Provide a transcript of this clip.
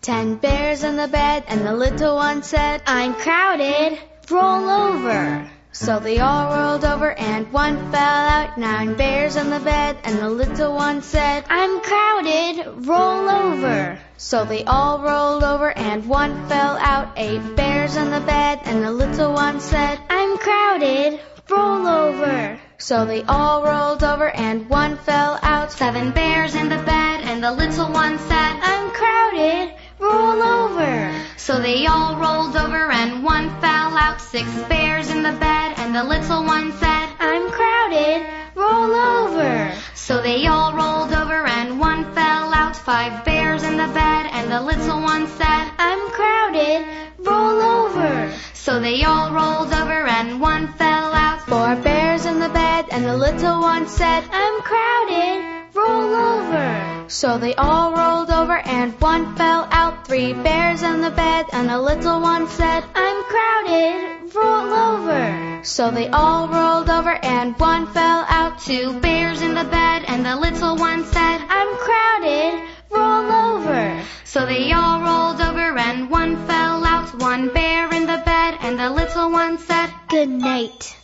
Ten bears in the bed, and the little one said, I'm crowded, roll over. So they all rolled over and one fell out. Nine bears in the bed, and the little one said, I'm crowded, roll over. So they all rolled over and one fell out. Eight bears in the bed, and the little one said, I'm crowded, roll over. So they all rolled over and one fell out. Seven bears in the bed, the little one said, I'm crowded, roll over. So they all rolled over and one fell out. Six bears in the bed, and the little one said, I'm crowded, roll over. So they all rolled over and one fell out. Five bears in the bed, and the little one said, I'm crowded, roll over. So they all rolled over and one fell out. Four bears in the bed, and the little one said, I'm crowded. So they all rolled over and one fell out. Three bears in the bed, and the little one said, I'm crowded, roll over. So they all rolled over and one fell out. Two bears in the bed, and the little one said, I'm crowded, roll over. So they all rolled over and one fell out. One bear in the bed, and the little one said, Good night.